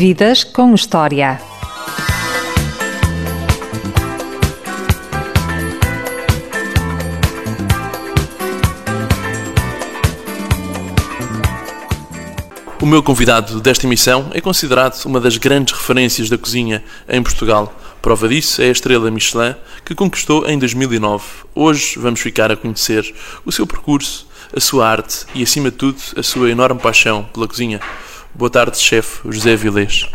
Vidas com História. O meu convidado desta emissão é considerado uma das grandes referências da cozinha em Portugal. Prova disso é a estrela Michelin que conquistou em 2009. Hoje vamos ficar a conhecer o seu percurso, a sua arte e, acima de tudo, a sua enorme paixão pela cozinha. Boa tarde, chefe José Vilés.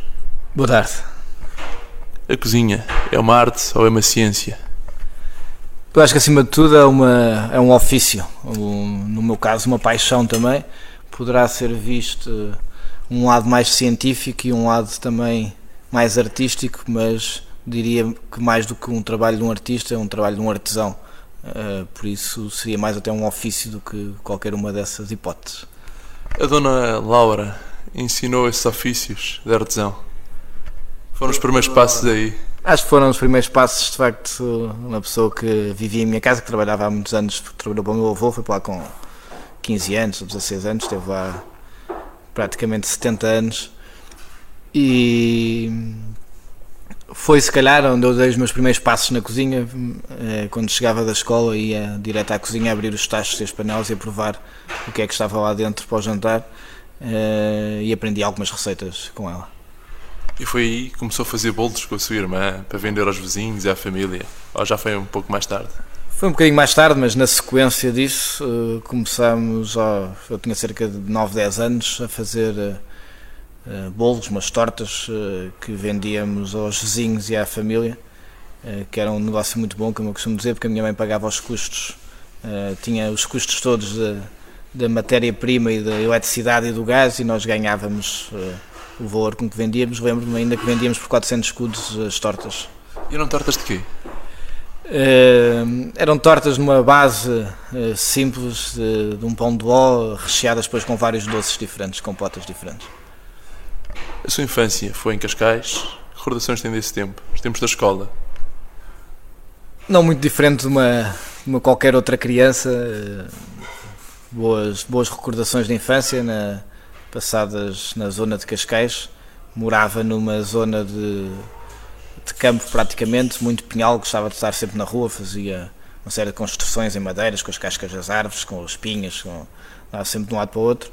Boa tarde. A cozinha é uma arte ou é uma ciência? Eu acho que acima de tudo é, uma, é um ofício, um, no meu caso uma paixão também. Poderá ser visto um lado mais científico e um lado também mais artístico, mas diria que mais do que um trabalho de um artista é um trabalho de um artesão. Uh, por isso seria mais até um ofício do que qualquer uma dessas hipóteses. A dona Laura ensinou esses ofícios de artesão? Foram os primeiros passos aí? Acho que foram os primeiros passos, de facto, uma pessoa que vivia em minha casa, que trabalhava há muitos anos, trabalhou para o meu avô, foi para lá com 15 anos ou 16 anos, esteve lá praticamente 70 anos e foi se calhar onde eu dei os meus primeiros passos na cozinha, eh, quando chegava da escola ia direto à cozinha abrir os tachos e as panelas e provar o que é que estava lá dentro para o jantar eh, e aprendi algumas receitas com ela. E foi aí que começou a fazer bolos com a sua irmã para vender aos vizinhos e à família? Ou já foi um pouco mais tarde? Foi um bocadinho mais tarde, mas na sequência disso uh, começámos, eu tinha cerca de 9, 10 anos, a fazer uh, bolos, umas tortas uh, que vendíamos aos vizinhos e à família, que era um negócio muito bom, como eu costumo dizer, porque a minha mãe pagava os custos, tinha os custos todos da matéria-prima e da eletricidade e do gás e nós ganhávamos o valor com que vendíamos. Lembro-me ainda que vendíamos por 400 escudos as tortas. E eram tortas de quê? Uh, eram tortas numa base uh, simples de, de, um pão de ló, recheadas depois com vários doces diferentes, com potas diferentes. A sua infância foi em Cascais? Que recordações tem desse tempo? Os tempos da escola? Não muito diferente de uma, de uma qualquer outra criança. Uh, boas, boas recordações de infância na, passadas na zona de Cascais. Morava numa zona de, de campo praticamente, muito pinhal, gostava de estar sempre na rua, fazia uma série de construções em madeiras, com as cascas das árvores, com as pinhas, com, sempre de um lado para o outro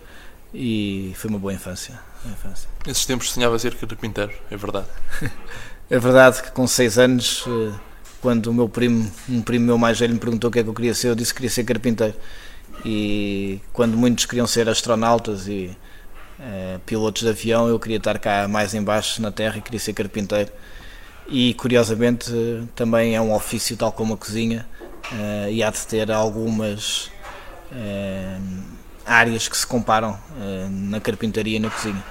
e foi uma boa infância. infância. Nesses tempos sonhava ser carpinteiro, é verdade? é verdade que com 6 anos, eh, quando o meu primo, um primo meu mais velho me perguntou o que é que eu queria ser, eu disse que queria ser carpinteiro. E quando muitos queriam ser astronautas e uh, pilotos de avião, eu queria estar cá mais embaixo na terra e queria ser carpinteiro. E curiosamente também é um ofício tal como a cozinha uh, e há de ter algumas uh, áreas que se comparam na carpintaria e na cozinha.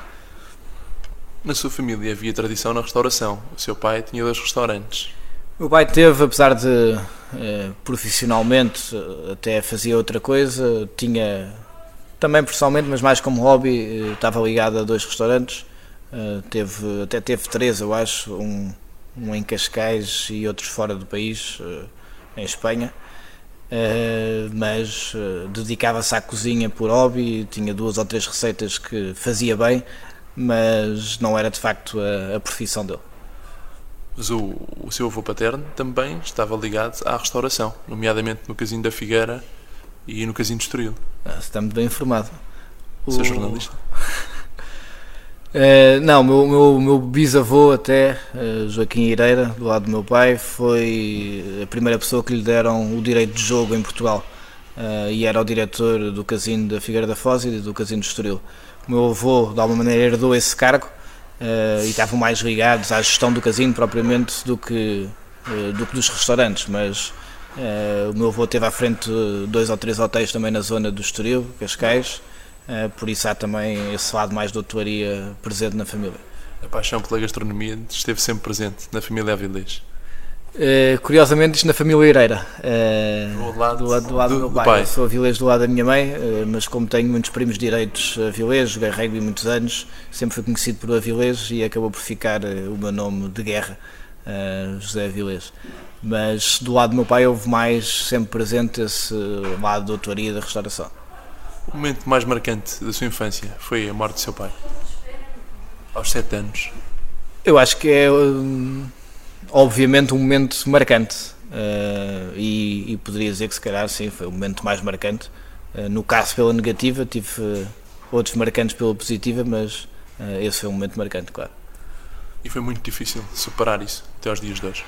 Na sua família havia tradição na restauração. O seu pai tinha dois restaurantes. O pai teve, apesar de profissionalmente até fazia outra coisa, tinha também pessoalmente, mas mais como hobby, eh, estava ligado a dois restaurantes. Teve, até teve três, eu acho, um, um em Cascais e outros fora do país, em Espanha. Mas dedicava-se à cozinha por hobby, tinha duas ou três receitas que fazia bem, mas não era de facto a, a profissão dele. Mas o, o seu avô paterno também estava ligado à restauração, nomeadamente no Casino da Figueira e no Casino de Estoril. Ah, está muito bem informado. Sou o... jornalista? Uh, não, o meu, meu, meu, bisavô até, uh, Joaquim Ireira, do lado do meu pai, foi a primeira pessoa que lhe deram o direito de jogo em Portugal uh, e era o diretor do casino da Figueira da Foz e do casino de Estoril. O meu avô, de alguma maneira, herdou esse cargo e estavam mais ligados à gestão do casino propriamente do que, do que dos restaurantes, mas Uh, o meu avô teve à frente dois ou três hotéis também na zona do Estoril, Cascais, por isso há também esse lado mais de hotelaria presente na família. A paixão pela gastronomia esteve sempre presente na família Avilés? Uh, curiosamente, isto na família Ireira, do lado do, lado, do, lado do, do meu pai. pai. Sou Avilés do lado da minha mãe, mas como tenho muitos primos direitos Avilés, joguei rugby muitos anos, sempre fui conhecido por Avilés e acabou por ficar o meu nome de guerra, José Avilés mas do lado do meu pai houve mais sempre presente esse lado da autoria da restauração. O momento mais marcante da sua infância foi a morte do seu pai? Aos sete anos? Eu acho que é, hum, obviamente, um momento marcante. Uh, e, e, poderia dizer que, se calhar, sim, foi o momento mais marcante. Uh, no caso, pela negativa, tive uh, outros marcantes pela positiva, mas esse foi um momento marcante, claro. E foi muito difícil superar isso até aos dias de hoje.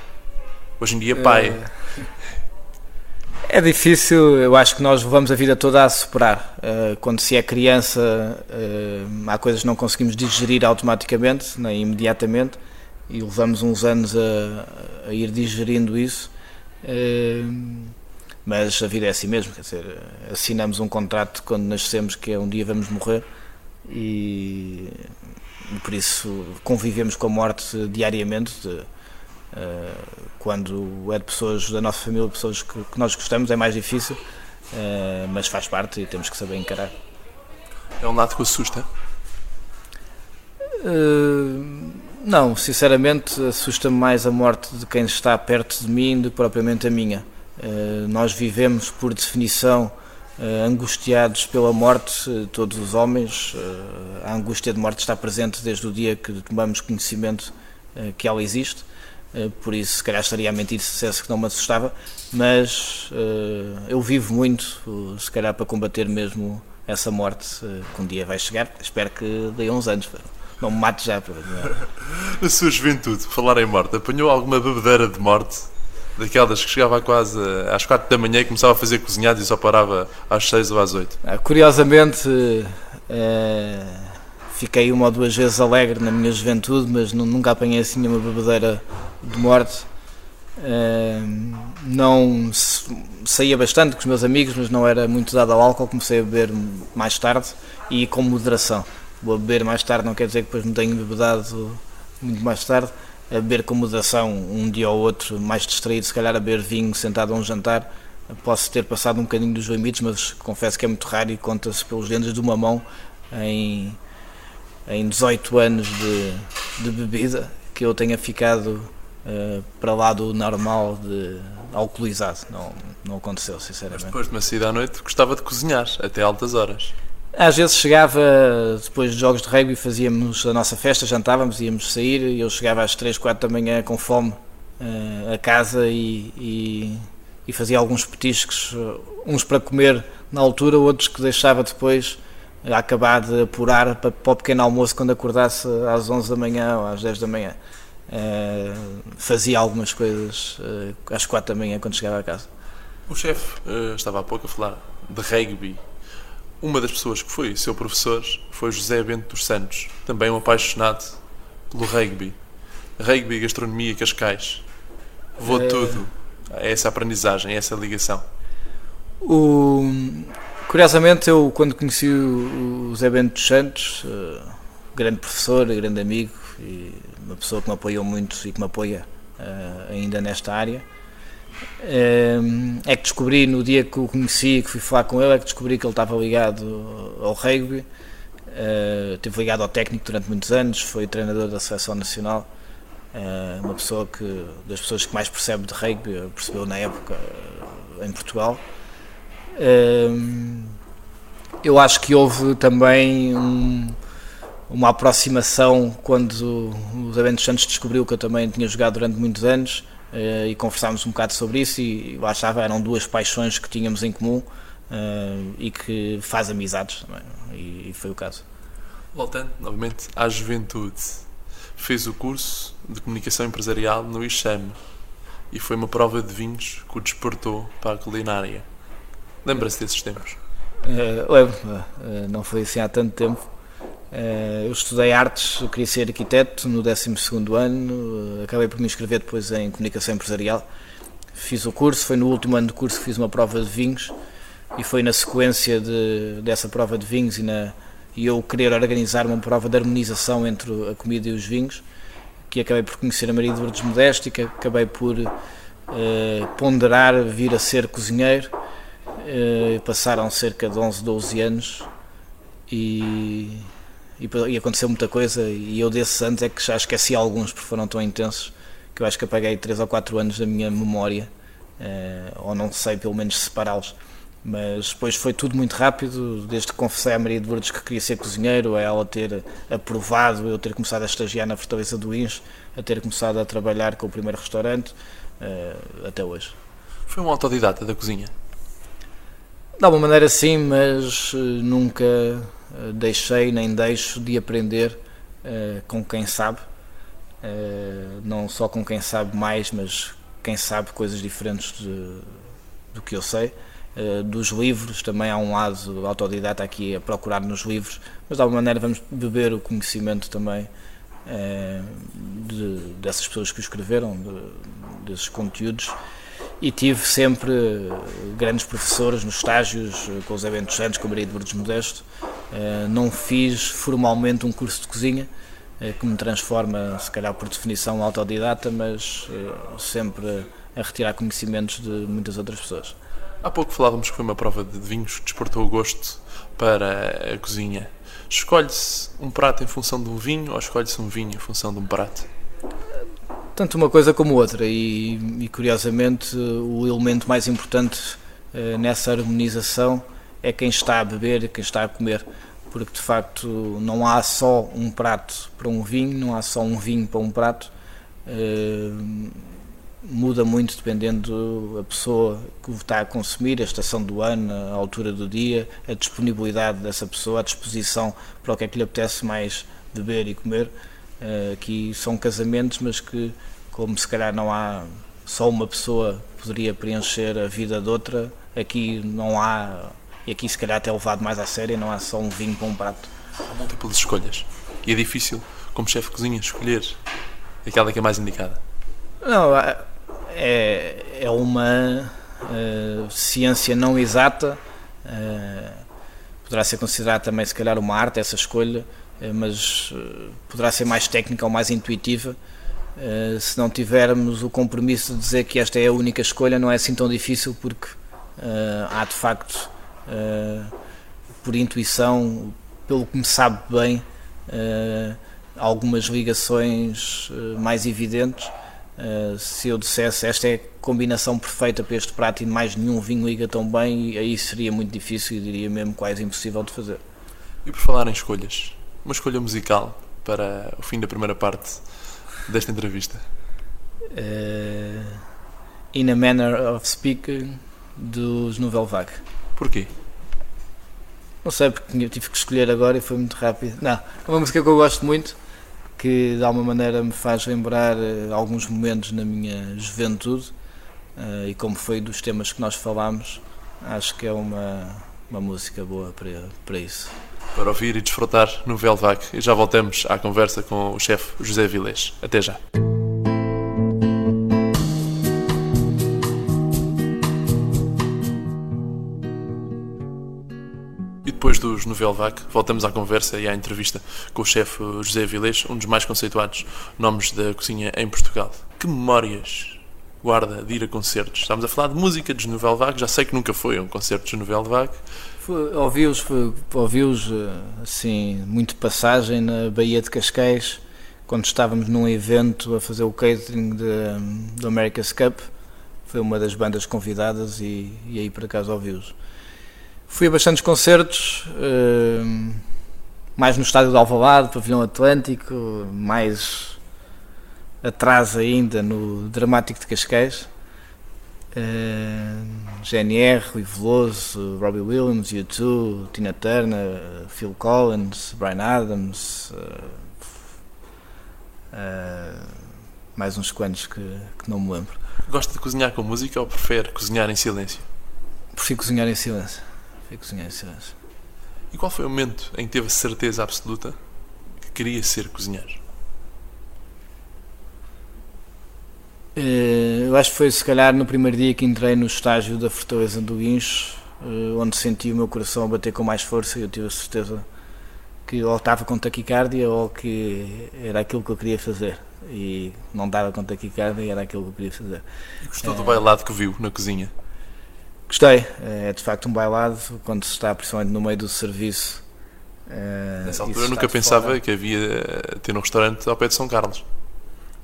Hoje em dia, pai. É difícil, eu acho que nós levamos a vida toda a superar. Quando se é criança, há coisas que não conseguimos digerir automaticamente, nem imediatamente, e levamos uns anos a, a ir digerindo isso. Mas a vida é assim mesmo, quer dizer, assinamos um contrato quando nascemos que é um dia vamos morrer e por isso convivemos com a morte diariamente. De, uh, quando é de pessoas da nossa família, pessoas que, que nós gostamos, é mais difícil, uh, mas faz parte e temos que saber encarar. É um lado que assusta? Uh, não, sinceramente, assusta-me mais a morte de quem está perto de mim do que propriamente a minha. nós vivemos, por definição, Uh, angustiados pela morte, todos os homens. Uh, a angústia de morte está presente desde o dia que tomamos conhecimento que ela existe. por isso, se calhar estaria a mentir se dissesse que não me assustava, mas eu vivo muito, se calhar para combater mesmo essa morte que um dia vai chegar. Espero que dê uns anos. Não me mate já. Na sua juventude, falar em morte, apanhou alguma bebedeira de morte? daquelas que chegava quase às 4 da manhã e começava a fazer cozinhado e só parava às 6 ou às 8. Ah, curiosamente, é, fiquei uma ou duas vezes alegre na minha juventude, mas nunca apanhei assim uma bebedeira de morte. É, não saía bastante com os meus amigos, mas não era muito dado ao álcool. Comecei a beber mais tarde e com moderação. Vou beber mais tarde, não quer dizer que depois me tenha bebedado muito mais tarde a beber com moderação um dia ou outro, mais distraído, se calhar a beber vinho sentado a um jantar. Posso ter passado um bocadinho dos limites, mas confesso que é muito raro e conta-se pelos dedos de uma mão em, em 18 anos de, de bebida que eu tenha ficado uh, para lá do normal de alcoolizado. Não, não aconteceu, sinceramente. Mas depois de uma saída à noite, gostava de cozinhar até altas horas. Às vezes chegava, depois de jogos de rugby, fazíamos a nossa festa, jantávamos, íamos sair e eu chegava às 3, 4 da manhã com fome uh, a casa e, e, e, fazia alguns petiscos, uh, uns para comer na altura, outros que deixava depois a acabar de apurar para, para o pequeno almoço quando acordasse às 11 da manhã ou às 10 da manhã. Uh, fazia algumas coisas às 4 da manhã quando chegava a casa. O chefe estava há pouco a falar de rugby uma das pessoas que foi seu professor foi José Bento dos Santos, também um apaixonado pelo rugby. Rugby, gastronomia Cascais. Vou é... tudo a essa aprendizagem, a essa ligação. O... Curiosamente, eu quando conheci o José Bento dos Santos, uh, grande professor, grande amigo e uma pessoa que me apoiou muito e que me apoia uh, ainda nesta área, é que descobri no dia que o conheci, que fui falar com ele, é que descobri que ele estava ligado ao rugby, uh, esteve ligado ao técnico durante muitos anos, foi treinador da seleção nacional, uh, uma pessoa que, das pessoas que mais percebe de rugby, percebeu na época uh, em Portugal. Uh, eu acho que houve também um, uma aproximação quando o Zé Santos descobriu que eu também tinha jogado durante muitos anos uh, e conversámos um bocado sobre isso e lá estava, eram duas paixões que tínhamos em comum uh, e que faz amizades também, e, e foi o caso. Voltando novamente à juventude, fez o curso de comunicação empresarial no ICHAM e foi uma prova de vinhos que o despertou para a culinária. Lembra-se desses tempos? Uh, lembro, uh, não foi assim há tanto tempo, eu estudei artes, eu queria ser arquiteto no 12 ano, eh, acabei por me inscrever depois em comunicação empresarial. Fiz o curso, foi no último ano do curso que fiz uma prova de vinhos e foi na sequência de, dessa prova de vinhos e, na, e eu querer organizar uma prova de harmonização entre a comida e os vinhos que acabei por conhecer a Maria de Lourdes Modeste, que acabei por uh, ponderar vir a ser cozinheiro. Passaram cerca de 11, 12 anos e e, e aconteceu muita coisa e eu desses anos é que já esqueci alguns porque foram tão intensos que eu acho que apaguei 3 ou 4 anos da minha memória uh, ou não sei pelo menos separá-los Mas depois foi tudo muito rápido, desde que confessei à Maria de Lourdes que queria ser cozinheiro, a ela ter aprovado, eu ter começado a estagiar na Fortaleza do Inch, a ter começado a trabalhar com o primeiro restaurante, uh, até hoje. Foi um autodidata da cozinha? De alguma maneira sim, mas uh, nunca deixei nem deixo de aprender com quem sabe. não só com quem sabe mais, mas quem sabe coisas diferentes de, do que eu sei. Uh, dos livros, também há um lado autodidata aqui a procurar nos livros, mas de alguma maneira vamos beber o conhecimento também uh, de, dessas pessoas que o escreveram, de, desses conteúdos. E tive sempre grandes professores nos estágios, eh, com os eventos Santos, com a Maria de Lourdes Modesto. Uh, não fiz formalmente um curso de cozinha, que me transforma, se calhar por definição, autodidata, mas sempre a retirar conhecimentos de muitas outras pessoas. Há pouco falávamos que foi uma prova de vinhos que despertou o gosto para a cozinha. Escolhe-se um prato em função de um vinho ou escolhe-se um vinho em função de um prato? Tanto uma coisa como outra, e, e curiosamente o elemento mais importante nessa harmonização é quem está a beber e quem está a comer, porque de facto não há só um prato para um vinho, não há só um vinho para um prato. Uh, muda muito dependendo da pessoa que está a consumir, a estação do ano, a altura do dia, a disponibilidade dessa pessoa, a disposição para o que é que lhe apetece mais beber e comer. Uh, aqui são casamentos, mas que, como se calhar não há só uma pessoa poderia preencher a vida de outra, aqui não há, e aqui se calhar até levado mais a sério, não há só um vinho para um prato. Há múltiplas escolhas e é difícil, como chefe de cozinha, escolher aquela que é mais indicada. Não, é, é uma uh, ciência não exata, uh, poderá ser considerada também, se calhar, uma arte, essa escolha, uh, mas poderá ser mais técnica ou mais intuitiva. se não tivermos o compromisso de dizer que esta é a única escolha, não é assim tão difícil, porque há de facto, por intuição, pelo que me sabe bem, algumas ligações mais evidentes se eu dissesse esta é a combinação perfeita para este prato e mais nenhum vinho liga tão bem, aí seria muito difícil e diria mesmo quase impossível de fazer. E por falar em escolhas, uma escolha musical para o fim da primeira parte desta entrevista? Uh, in a Manner of Speaking dos Nouvelle Vague. Porquê? Não sei, porque eu tive que escolher agora e foi muito rápido. Não, é uma música que eu gosto muito que de alguma maneira me faz lembrar eh, alguns momentos na minha juventude uh, e como foi dos temas que nós falámos, acho que é uma, uma música boa para, para isso. Para ouvir e desfrutar no Velvac. E já voltamos à conversa com o chefe José Vilés. Até já. Depois dos Novelvac, voltamos à conversa e à entrevista com o chefe José Vilés, um dos mais conceituados nomes da cozinha em Portugal. Que memórias guarda de ir a concertos? Estamos a falar de música dos Novelvac, já sei que nunca foi um concerto dos Novelvac. Ouvi-os, ouvi eh, assim, muito passagem na Baía de Cascais, quando estávamos num evento a fazer o catering do America's Cup. Foi uma das bandas convidadas e, e aí por acaso ouvi-os. Fui a bastantes concertos, uh, mais no estádio de Alvalade, Pavilhão Atlântico, mais atrás ainda no Dramático de Cascais. Uh, GNR, Rui Veloso, Robbie Williams, U2, Tina Turner, Phil Collins, Brian Adams, uh, mais uns quantos que, que, não me lembro. Gosta de cozinhar com música ou prefere cozinhar em silêncio? Prefiro cozinhar em silêncio e cozinhar em silêncio. E qual foi o momento em que teve a certeza absoluta que queria ser cozinheiro? Eh, eu acho que foi se calhar no primeiro dia que entrei no estágio da Fortaleza do Guincho, eh, onde senti o meu coração a bater com mais força e eu tive a certeza que ou estava com taquicardia ou que era aquilo que eu queria fazer e não dava com taquicardia e era aquilo que eu queria fazer. E gostou é... do bailado que viu na cozinha? Gostei, é de facto um bailado quando se está principalmente no meio do serviço. É, Nessa altura eu nunca pensava fora. que havia ter um restaurante ao pé de São Carlos.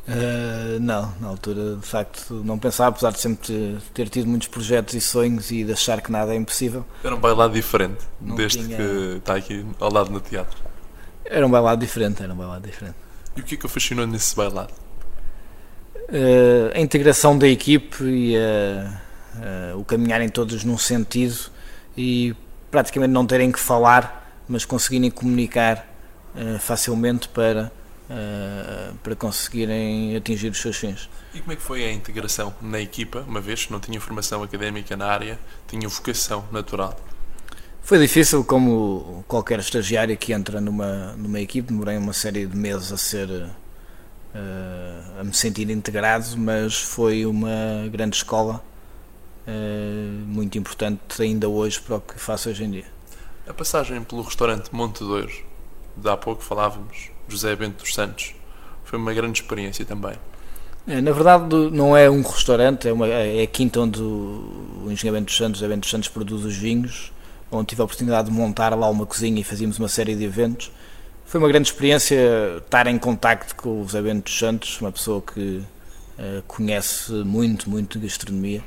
Uh, não, na altura de facto não pensava, apesar de sempre ter, tido muitos projetos e sonhos e de achar que nada é impossível. Era um bailado diferente, não desde tinha... que está aqui ao lado no teatro. Era um bailado diferente, era um bailado diferente. E o que é que o fascinou nesse bailado? Uh, a integração da equipe e uh, o caminharem todos num sentido e praticamente não terem que falar, mas conseguirem comunicar facilmente para uh, para conseguirem atingir os seus fins. E como é que foi a integração na equipa, uma vez que não tinha formação académica na área, tinha vocação natural? Foi difícil, como qualquer estagiário que entra numa, numa equipe, demorei uma série de meses a ser a me sentir integrado, mas foi uma grande escola, muito importante ainda hoje para o que faço hoje em dia. A passagem pelo restaurante Monte Douro, de há pouco falávamos, José Bento dos Santos. Foi uma grande experiência também. É, na verdade, não é um restaurante, é, uma, é a quinta onde o, Engenheiro Bento dos Santos, José Bento dos Santos, produz os vinhos, onde tive a oportunidade de montar lá uma cozinha e fazíamos uma série de eventos. Foi uma grande experiência estar em contacto com o José Bento dos Santos, uma pessoa que uh, conhece muito, muito gastronomia.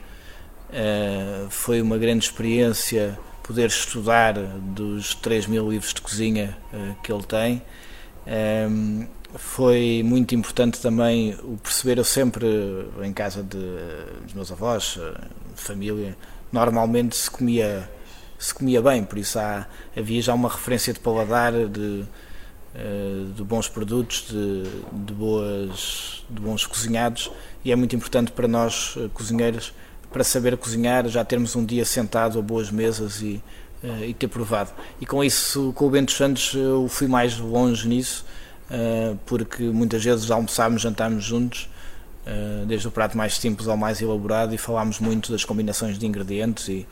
Uh, foi uma grande experiência poder estudar dos 3 mil livros de cozinha uh, que ele tem. Um, foi muito importante também o perceber, eu sempre em casa de, dos meus avós, eh, família, normalmente se comia, se comia bem, por isso há, havia já uma referência de paladar, de, eh, de bons produtos, de, de, boas, de bons cozinhados, e é muito importante para nós, eh, cozinheiros, para saber cozinhar, já termos um dia sentado a boas mesas e, uh, e ter provado. E com isso, com o Bento Santos, eu fui mais longe nisso, uh, porque muitas vezes almoçámos, jantámos juntos, uh, desde o prato mais simples ao mais elaborado, e falámos muito das combinações de ingredientes e,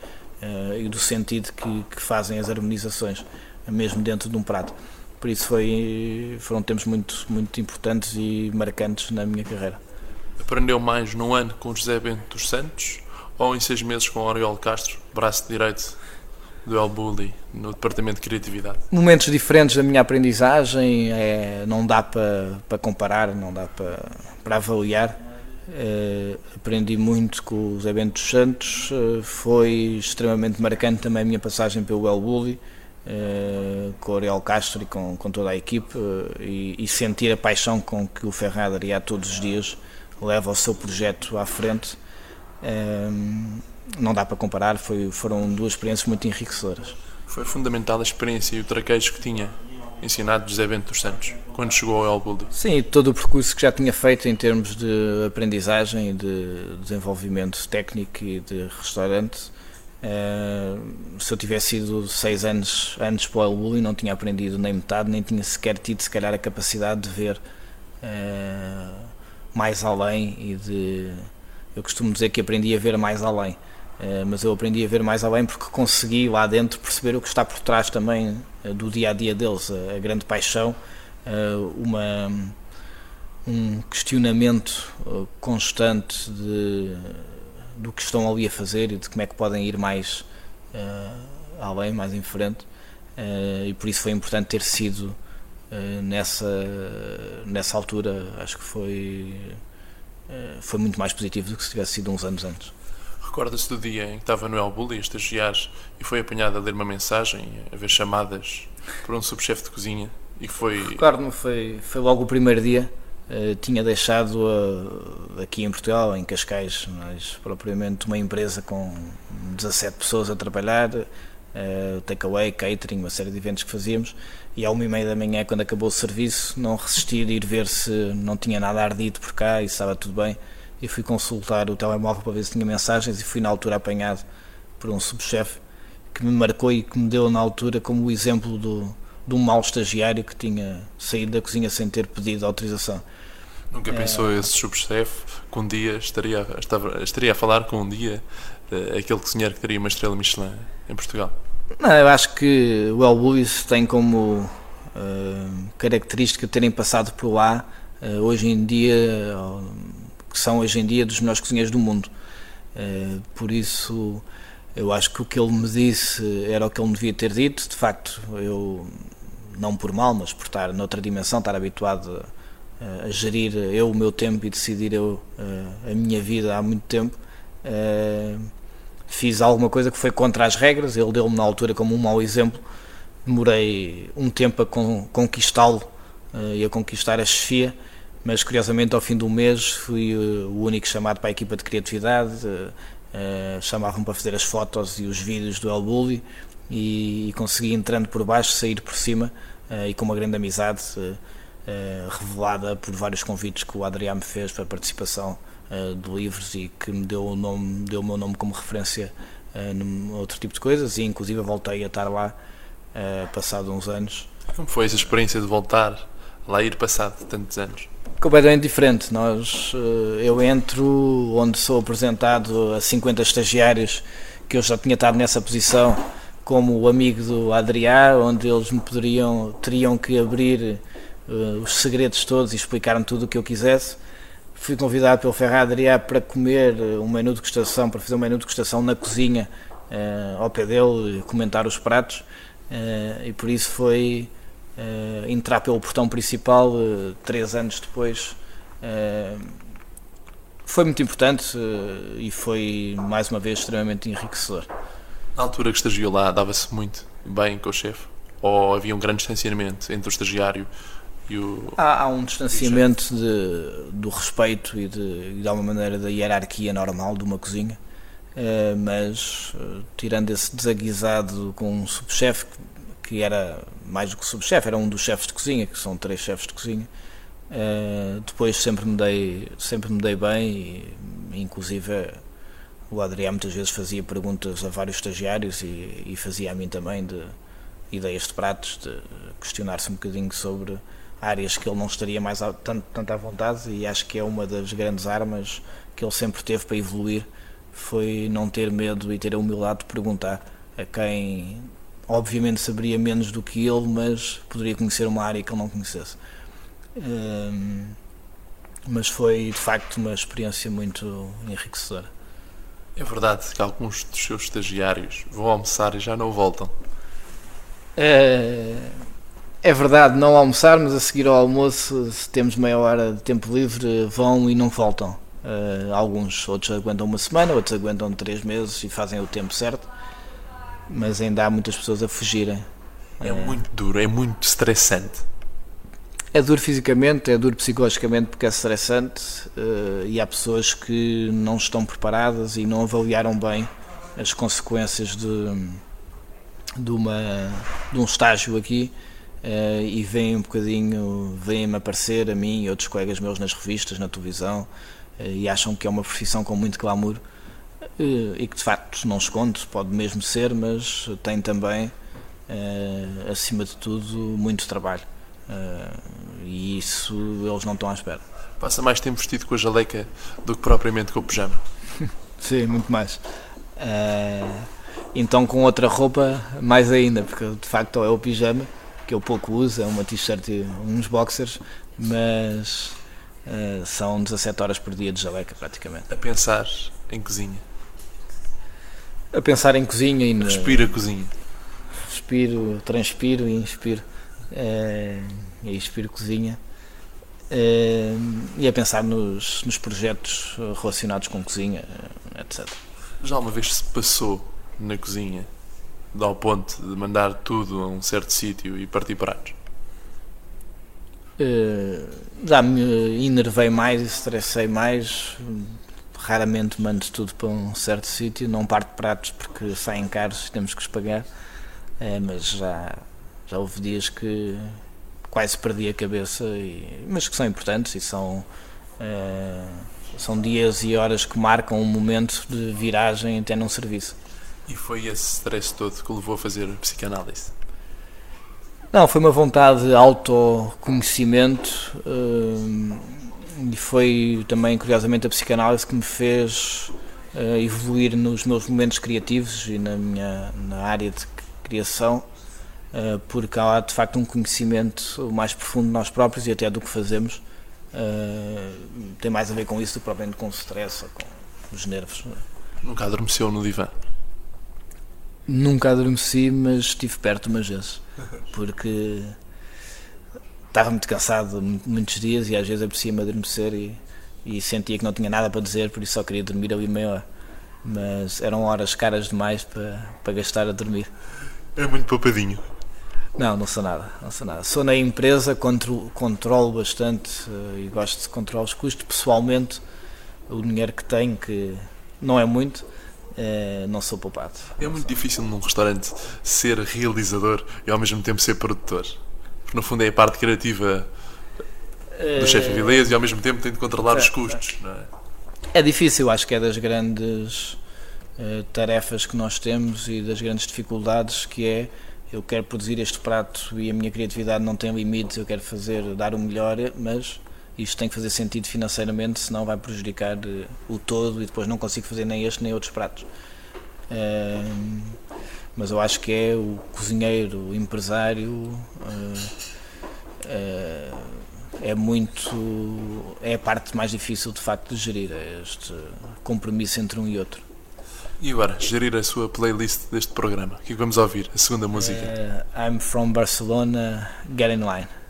e do sentido que, que, fazem as harmonizações, mesmo dentro de um prato. Por isso foi, foram tempos muito, muito importantes e marcantes na minha carreira. Aprendeu mais num ano com José Bento dos Santos ou em seis meses com Oriol Castro, braço direito do El Bulli no departamento de criatividade? Momentos diferentes da minha aprendizagem, é, não dá para, para comparar, não dá para, para avaliar. Uh, aprendi muito com os eventos santos, uh, foi extremamente marcante também a minha passagem pelo El Bulli, uh, com o Ariel Castro e com, com toda a equipe, e, e, sentir a paixão com que o Ferrari todos os dias leva o seu projeto à frente não dá para comparar, foi, foram duas experiências muito enriquecedoras. Foi fundamental a experiência e o traquejo que tinha ensinado José Bento dos Santos quando chegou ao El Bulli? Sim, todo o percurso que já tinha feito em termos de aprendizagem e de desenvolvimento técnico e de restaurante. Se eu tivesse ido seis anos antes para o El Bulli, não tinha aprendido nem metade, nem tinha sequer tido, se calhar, a capacidade de ver mais além e de. Eu costumo dizer que aprendi a ver mais além. Eh, mas eu aprendi a ver mais além porque consegui lá dentro perceber o que está por trás também uh, do dia a dia deles, a, grande paixão, uh, uma, um questionamento constante de, do que estão ali a fazer e de como é que podem ir mais além, mais em frente, e por isso foi importante ter sido nessa, nessa altura, acho que foi, foi muito mais positivo do que se tivesse sido uns anos antes. Recorda-se do dia em que estava no El Bulli a estagiar e foi apanhado a ler uma mensagem, a ver chamadas por um subchefe de cozinha e foi... Recordo-me, foi, foi logo o primeiro dia. Uh, tinha deixado uh, aqui em Portugal, em Cascais, mas propriamente uma empresa com 17 pessoas a trabalhar, uh, takeaway, catering, uma série de eventos que fazíamos, e à uma e meia da manhã, quando acabou o serviço, não resisti de ir ver se não tinha nada ardido por cá e se estava tudo bem e fui consultar o telemóvel para ver se tinha mensagens e fui na altura apanhado por um subchefe que me marcou e que me deu na altura como o exemplo do, de um mau estagiário que tinha saído da cozinha sem ter pedido autorização. Nunca pensou é... esse subchefe que um dia estaria, estava, estaria a falar com um dia uh, aquele cozinheiro que teria uma estrela Michelin em Portugal? Não, eu acho que o El Bullis tem como uh, característica terem passado por lá. Uh, hoje em dia, que são hoje em dia dos melhores cozinheiros do mundo. Por isso, eu acho que o que ele me disse era o que ele me devia ter dito. De facto, eu, não por mal, mas por estar noutra dimensão, estar habituado a gerir eu o meu tempo e decidir eu a minha vida há muito tempo. Fiz alguma coisa que foi contra as regras, ele deu-me na altura como um mau exemplo. Demorei um tempo a conquistá-lo e a conquistar a chefia, mas curiosamente ao fim do mês fui o único chamado para a equipa de criatividade. Chamavam para fazer as fotos e os vídeos do El Bulli e consegui entrando por baixo sair por cima e com uma grande amizade eh, revelada por vários convites que o Adriano me fez para participação uh, de livros e que me deu o, nome, deu o meu nome como referência uh, num outro tipo de coisas e inclusive voltei a estar lá passado uns anos. Como foi essa experiência de voltar lá ir passado tantos anos? Completamente diferente. Nós, eu entro onde sou apresentado a 50 estagiários que eu já tinha estado nessa posição como o amigo do Adriano, onde eles me poderiam, teriam que abrir uh, os segredos todos e explicaram tudo o que eu quisesse. Fui convidado pelo Ferrari Adrià para comer um menu de degustação, para fazer um menu de degustação na cozinha, uh, ao pé dele, comentar os pratos, uh, e por isso foi entrar pelo portão principal três anos depois. foi muito importante e foi, mais uma vez, extremamente enriquecedor. Na altura que estagiou lá, dava-se muito bem com o chefe? Ou havia um grande distanciamento entre o estagiário o, há, há, um distanciamento de, do respeito e de, de alguma maneira da hierarquia normal de uma cozinha, uh, mas uh, tirando esse desaguisado com um subchefe que era mais do que subchefe, era um dos chefes de cozinha, que são três chefes de cozinha. Uh, depois sempre me dei sempre me dei bem e inclusive o Adriano muitas vezes fazia perguntas a vários estagiários e, e fazia a mim também de ideias de pratos, de questionar-se um bocadinho sobre áreas que ele não estaria mais tanto, tanto à vontade e acho que é uma das grandes armas que ele sempre teve para evoluir foi não ter medo e ter a humildade de perguntar a quem obviamente saberia menos do que ele, mas poderia conhecer uma área que ele não conhecesse. Um, mas foi de facto uma experiência muito enriquecedora. É verdade que alguns dos seus estagiários vão almoçar e já não voltam. É, é verdade, não almoçar, mas a seguir ao almoço, se temos meia hora de tempo livre, vão e não voltam. Uh, alguns, outros aguentam uma semana, outros aguentam três meses e fazem o tempo certo, mas ainda há muitas pessoas a fugirem. É uh, muito duro, é muito estressante. É duro fisicamente, é duro psicologicamente porque é estressante uh, e há pessoas que não estão preparadas e não avaliaram bem as consequências de, de, uma, de um estágio aqui Uh, e vêm um bocadinho, vêm-me aparecer a mim e outros colegas meus nas revistas, na televisão, uh, e acham que é uma profissão com muito glamour uh, e que de facto não esconde, pode mesmo ser, mas tem também, acima de tudo, muito trabalho. e isso eles não estão à espera. Passa mais tempo vestido com a jaleca do que propriamente com o pijama? Sim, muito mais. então com outra roupa, mais ainda, porque de facto é o pijama que eu pouco uso, é uma t-shirt e uns boxers, mas uh, são 17 horas por dia de jaleca praticamente. A pensar em cozinha. A pensar em cozinha e. Respira a cozinha. Respiro, transpiro e inspiro. Uh, e inspiro cozinha. Uh, e a pensar nos, nos projetos relacionados com cozinha, etc. Já uma vez se passou na cozinha ao ponto de mandar tudo a um certo sítio e partir pratos? Uh, já me enervei mais e estressei mais. Raramente mando tudo para um certo sítio, não parto pratos porque saem caros e temos que os pagar. É, mas já, já houve dias que quase perdi a cabeça, e, mas que são importantes e são, é, são dias e horas que marcam um momento de viragem até num serviço. E foi esse stress todo que levou a fazer psicanálise? Não, foi uma vontade de autoconhecimento uh, e foi também, curiosamente, a psicanálise que me fez uh, evoluir nos meus momentos criativos e na minha na área de criação, uh, porque há de facto um conhecimento mais profundo de nós próprios e até do que fazemos. tem mais a ver com isso do que propriamente com o stress ou com os nervos. Nunca adormeceu no divã? Nunca adormeci, mas estive perto umas vezes. Porque estava muito cansado muitos dias e às vezes aprecia-me adormecer e, e sentia que não tinha nada para dizer, por isso só queria dormir ali meia hora. Mas eram horas caras demais para, para gastar a dormir. É muito poupadinho. Não, não sou nada, não sou nada. Sou na empresa, contro, controlo bastante uh, e gosto de controlar os custos. Pessoalmente, o dinheiro que tenho, que não é muito, uh, não sou poupado. É muito difícil num restaurante ser realizador e ao mesmo tempo ser produtor. Porque no fundo é a parte criativa do chefe eh, Vilés e ao mesmo tempo tem de controlar os custos, não é? É difícil, acho que é das grandes uh, tarefas que nós temos e das grandes dificuldades que é eu quero produzir este prato e a minha criatividade não tem limites, eu quero fazer, dar o melhor, mas isto tem que fazer sentido financeiramente, senão vai prejudicar uh, o todo e depois não consigo fazer nem este nem outros pratos. Uh, mas eu acho que é o cozinheiro, o empresário, uh, é muito. é a parte mais difícil de facto de gerir, é este compromisso entre um e outro. E agora, gerir a sua playlist deste programa. O que é que vamos ouvir? A segunda música? Uh, I'm from Barcelona, Get in Line.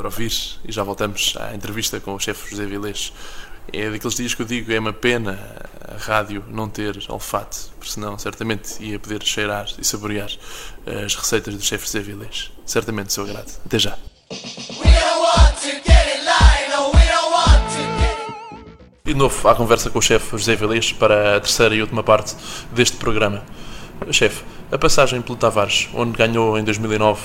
Para ouvir, e já voltamos à entrevista com o chefe José Vilés. É daqueles dias que eu digo, é uma pena a rádio não ter olfato, porque senão certamente ia poder cheirar e saborear as receitas do chefe José Vilés. Certamente do seu agrado. Até já. E de novo à conversa com o chefe José Vilés para a terceira e última parte deste programa. Chefe, a passagem pelo Tavares, onde ganhou em 2009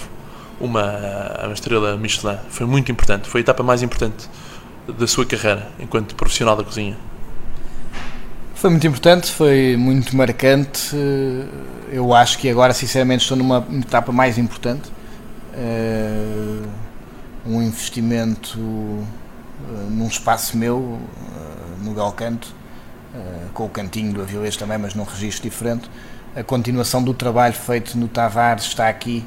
uma, uma estrela Michelin, foi muito importante. Foi a etapa mais importante da sua carreira enquanto profissional da cozinha. Foi muito importante, foi muito marcante. Eu acho que agora, sinceramente, estou numa etapa mais importante. Eh, um investimento eh, num espaço meu no Belcanto, uh, com o cantinho do Avilés também, mas num registro diferente. A continuação do trabalho feito no Tavares está aqui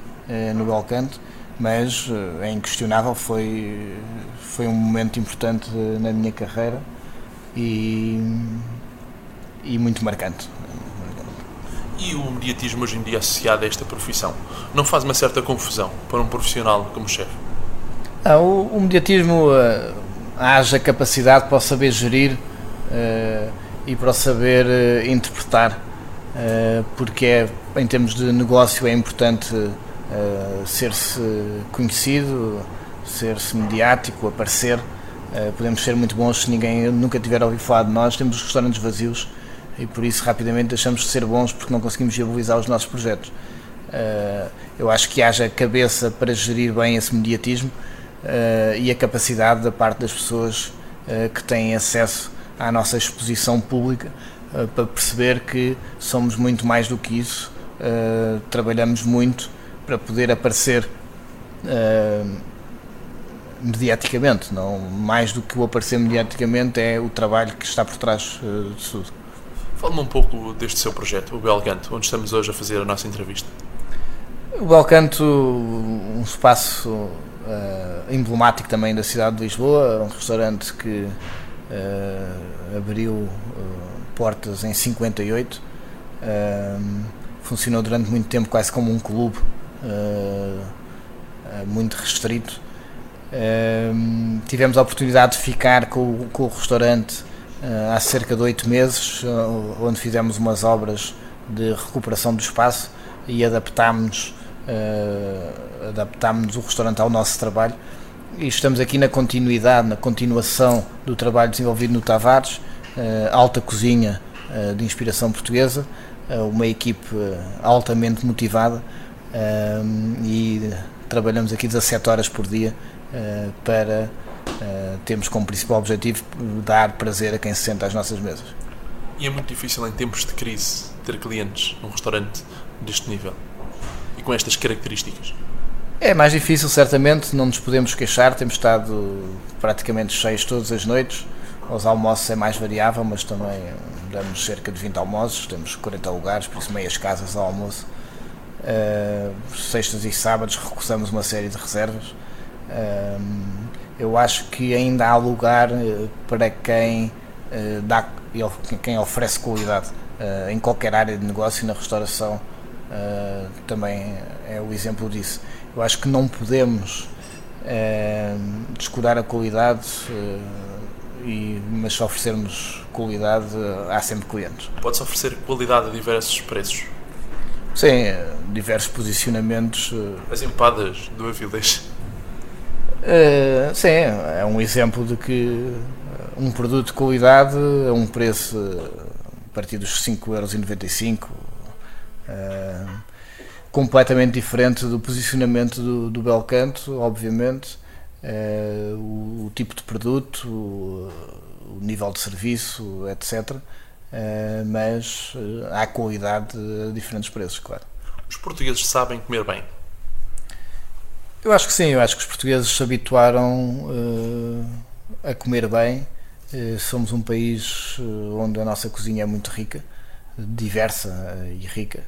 no Belcanto, mas uh, é inquestionável, foi, foi um momento importante na minha carreira e, e muito marcante. E o mediatismo hoje em dia associado a esta profissão não faz uma certa confusão para um profissional como chefe? Ah, o, o mediatismo uh, haja capacidade para saber gerir uh, e para saber uh, interpretar, uh, porque é, em termos de negócio é importante ser-se conhecido, ser-se mediático, aparecer. podemos ser muito bons se ninguém nunca tiver ouvido falar de nós. Temos os restaurantes vazios e por isso rapidamente deixamos de ser bons porque não conseguimos viabilizar os nossos projetos. eu acho que haja cabeça para gerir bem esse mediatismo e a capacidade da parte das pessoas que têm acesso à nossa exposição pública uh, para perceber que somos muito mais do que isso, uh, trabalhamos muito para poder aparecer uh, mediaticamente, não mais do que o aparecer mediaticamente é o trabalho que está por trás de tudo. Fala-me um pouco deste seu projeto, o Belcanto, onde estamos hoje a fazer a nossa entrevista. O Belcanto, um espaço uh, emblemático também da cidade de Lisboa, um restaurante que uh, abriu uh, portas em 58, uh, funcionou durante muito tempo quase como um clube muito restrito. tivemos a oportunidade de ficar com, com o restaurante há cerca de oito meses, onde fizemos umas obras de recuperação do espaço e adaptámos, adaptámos o restaurante ao nosso trabalho e estamos aqui na continuidade, na continuação do trabalho desenvolvido no Tavares, uh, alta cozinha uh, de inspiração portuguesa, uh, uma equipe altamente motivada e trabalhamos aqui 17 horas por dia para termos como principal objetivo dar prazer a quem se senta às nossas mesas. E é muito difícil em tempos de crise ter clientes num restaurante deste nível e com estas características. É mais difícil, certamente, não nos podemos queixar, temos estado praticamente cheios todas as noites. Os almoços é mais variável, mas também damos cerca de 20 almoços, temos 40 lugares, por isso meias casas ao almoço. Uh, sextas e sábados recusamos uma série de reservas. Uh, eu acho que ainda há lugar eh, para quem dá, quem oferece qualidade em qualquer área de negócio, na restauração também é o exemplo disso. Eu acho que não podemos descurar a qualidade, e, mas se oferecermos qualidade, há sempre clientes. Pode-se oferecer qualidade a diversos preços? Sim, diversos posicionamentos. As empadas do Avilés? Uh, sim, é um exemplo de que um produto de qualidade a um preço a partir dos 5,95€, uh, completamente diferente do posicionamento do, do Belcanto, obviamente, uh, o, o, tipo de produto, o, o nível de serviço, etc. Uh, mas há qualidade a diferentes preços, claro. Os portugueses sabem comer bem? Eu acho que sim, eu acho que os portugueses se habituaram uh, a comer bem. Somos um país onde a nossa cozinha é muito rica, diversa e rica.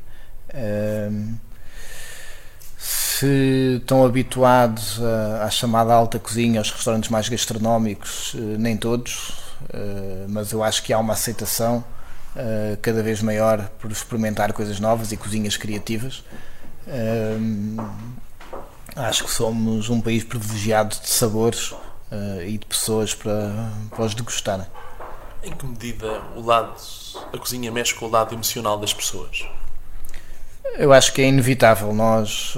se estão habituados à, chamada alta cozinha, aos restaurantes mais gastronómicos, nem todos, mas eu acho que há uma aceitação cada vez maior por experimentar coisas novas e cozinhas criativas Acho que somos um país privilegiado de sabores e de pessoas para, para os degustarem. Em que medida o lado, a cozinha mexe com o lado emocional das pessoas? Eu acho que é inevitável. Nós,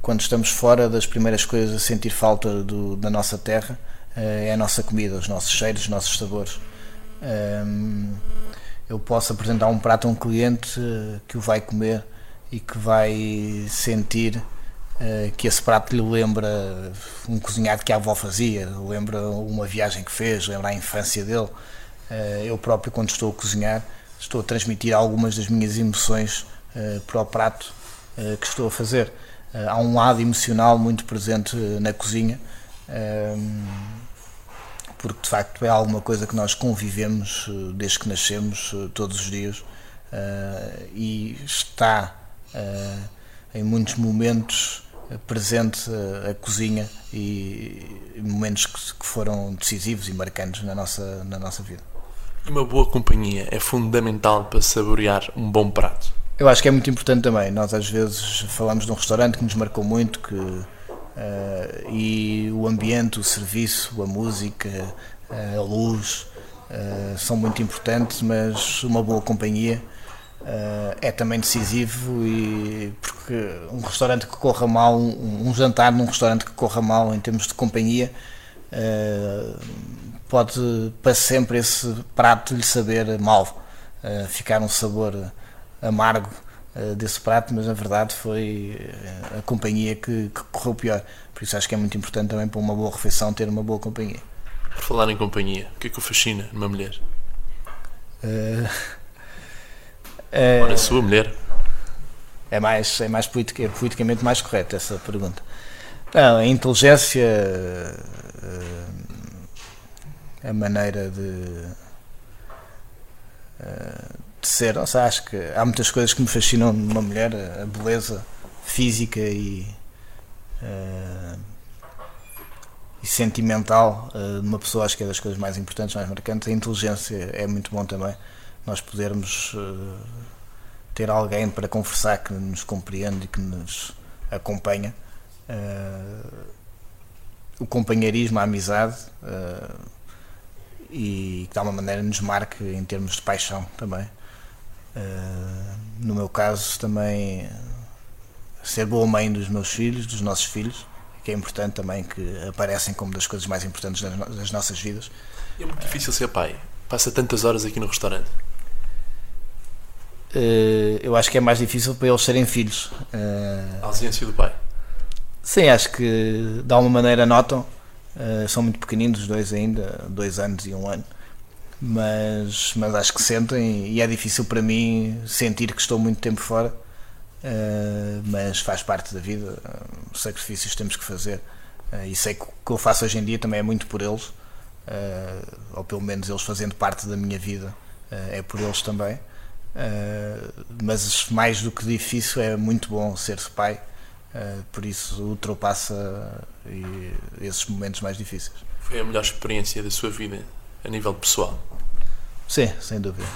quando estamos fora, das primeiras coisas a sentir falta do, da nossa terra é a nossa comida, os nossos cheiros, os nossos sabores. Um, eu posso apresentar um prato a um cliente que o vai comer e que vai sentir eh, que esse prato lhe lembra um cozinhado que a avó fazia, lembra uma viagem que fez, lembra a infância dele. Eh, eu próprio, quando estou a cozinhar, estou a transmitir algumas das minhas emoções eh, para o prato que estou a fazer. Há um lado emocional muito presente na cozinha, porque de facto é alguma coisa que nós convivemos desde que nascemos, todos os dias, e está em muitos momentos presente a, cozinha e momentos que, foram decisivos e marcantes na nossa, na nossa vida. Uma boa companhia é fundamental para saborear um bom prato. Eu acho que é muito importante também. Nós às vezes falamos de um restaurante que nos marcou muito que, uh, e o ambiente, o serviço, a música, uh, a luz uh, são muito importantes, mas uma boa companhia uh, é também decisivo e porque um restaurante que corra mal, um, um, jantar num restaurante que corra mal em termos de companhia pode para sempre esse prato lhe saber mal, ficar um sabor amargo desse prato, mas na verdade foi a companhia que, que, correu pior. Por isso acho que é muito importante também para uma boa refeição ter uma boa companhia. Por falar em companhia, o que é que o fascina numa mulher? Uh, Ou na sua mulher? É mais, é mais politica, é politicamente mais correto essa pergunta. Não, a inteligência, eh, a maneira de, eh, ser, não sei, acho que há muitas coisas que me fascinam numa mulher, a beleza física e, uh, e sentimental uh, de uma pessoa, acho que é das coisas mais importantes, mais marcantes. A inteligência é muito bom também nós podermos uh, ter alguém para conversar que nos compreende e que nos acompanha. O companheirismo, a amizade e que de alguma maneira nos marque em termos de paixão também. No meu caso, também ser boa mãe dos meus filhos, dos nossos filhos, que é importante também, que aparecem como das coisas mais importantes das, das nossas vidas. É muito difícil ser pai. Passa tantas horas aqui no restaurante. Uh, eu acho que é mais difícil para eles serem filhos. Uh, a ausência do pai? Sim, acho que de alguma maneira notam. Uh, são muito pequeninos, os dois ainda, dois anos e um ano. Mas, mas acho que sentem e é difícil para mim sentir que estou muito tempo fora. mas faz parte da vida, sacrifícios temos que fazer. e sei que o que eu faço hoje em dia também é muito por eles, ou pelo menos eles fazendo parte da minha vida, é por eles também. Uh, mas mais do que difícil é muito bom ser-se pai, uh, por isso ultrapassa esses momentos mais difíceis. Foi a melhor experiência da sua vida a nível pessoal? Sim, sem dúvida.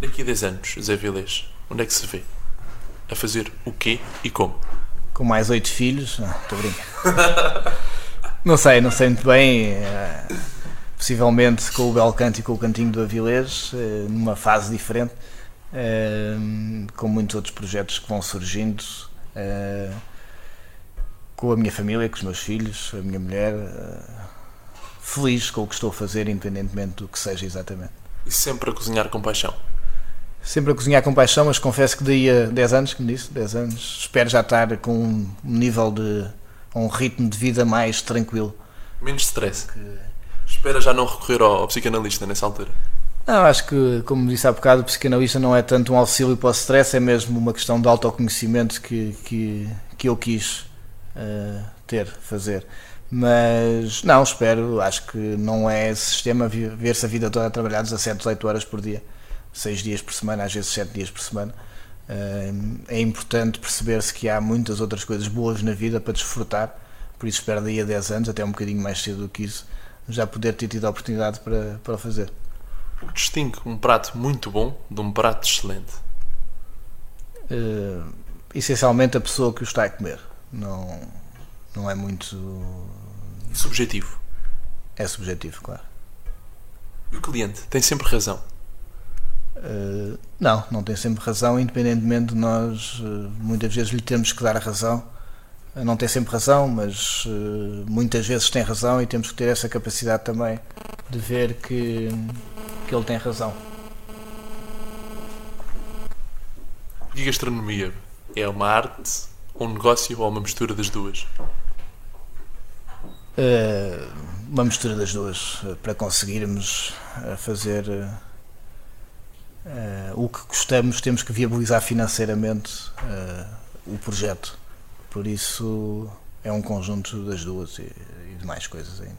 Daqui a 10 anos, Zé Vilés, onde é que se vê? A fazer o quê e como? com mais oito filhos. Estou brincando. não sei, não sei muito bem. Eh, possivelmente com o Belcanto e com o Cantinho do Avilés, eh, numa fase diferente, eh, com muitos outros projetos que vão surgindo, com a minha família, com os meus filhos, a minha mulher, feliz com o que estou a fazer, independentemente do que seja exatamente. E sempre a cozinhar com paixão? Sempre a cozinhar com paixão, mas confesso que daí a 10 anos, como disse, 10 anos, espero já estar com um nível de. um ritmo de vida mais tranquilo. Menos stress. Que... Espera já não recorrer ao, ao psicanalista nessa altura? Não, acho que, como disse há bocado, o psicanalista não é tanto um auxílio para o stress, é mesmo uma questão de autoconhecimento que, que, que eu quis uh, ter, fazer. Mas não, espero, acho que não é sistema ver-se a vida toda a trabalhar 17, 18 horas por dia, 6 dias por semana, às vezes 7 dias por semana. É importante perceber-se que há muitas outras coisas boas na vida para desfrutar, por isso espero daí a 10 anos, até um bocadinho mais cedo do que isso, já poder ter tido a oportunidade para, para fazer. O que distingue um prato muito bom de um prato excelente? Uh, essencialmente a pessoa que o está a comer. Não, não é muito. Subjetivo. É subjetivo, claro. E o cliente tem sempre razão? Uh, não, não tem sempre razão, independentemente de nós uh, muitas vezes lhe temos que dar a razão. Uh, não tem sempre razão, mas muitas vezes tem razão e temos que ter essa capacidade também de ver que, que ele tem razão. E a gastronomia é uma arte um negócio ou uma mistura das duas? Uh, uma mistura das duas, uh, para conseguirmos uh, fazer o que gostamos, temos que viabilizar financeiramente o projeto. Por isso é um conjunto das duas e de mais coisas ainda.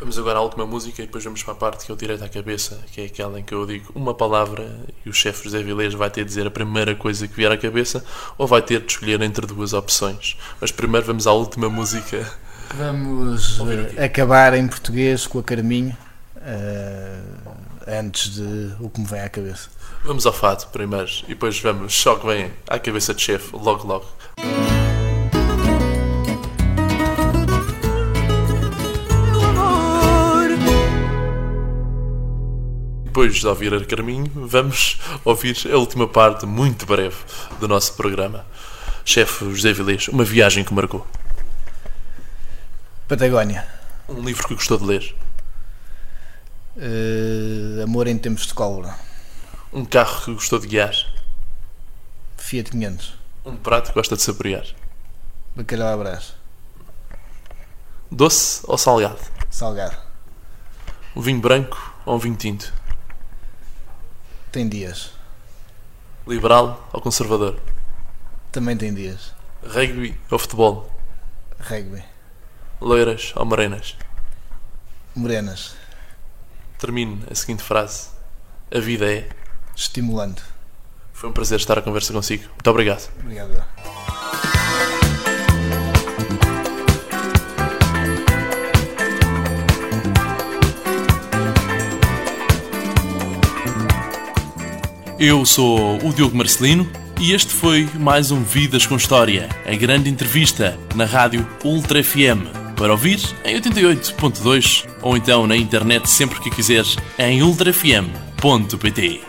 Vamos agora à última música e depois vamos para a parte que eu direito à cabeça, que é aquela em que eu digo uma palavra e o chefe José Vilés vai ter de dizer a primeira coisa que vier à cabeça ou vai ter de escolher entre duas opções. Mas primeiro vamos à última música. Vamos acabar em português com a Carminho uh, antes de o que me vem à cabeça. Vamos ao fato primeiro e depois vamos só que vem à cabeça de chefe logo logo. depois de ouvir a Carminho, vamos ouvir a última parte, muito breve, do nosso programa. Chefe José Vilês, uma viagem que marcou. Patagónia. Um livro que gostou de ler. Uh, Amor em Tempos de Cólera. Um carro que gostou de guiar. Fiat 500. Um prato que gosta de saborear. Bacalhau à brás. Doce ou salgado? Salgado. Um vinho branco ou um vinho tinto? Tem dias. Liberal ou conservador? Também tem dias. Rugby ou futebol? Rugby. Loiras ou morenas? Morenas. Termine a seguinte frase: A vida é. Estimulante. Foi um prazer estar a conversa consigo. Muito obrigado. Obrigado. Eu sou o Diogo Marcelino e este foi mais um Vidas com História, a grande entrevista na rádio Ultra FM. Para ouvir em 88.2 ou então na internet sempre que quiseres em ultrafm.pt.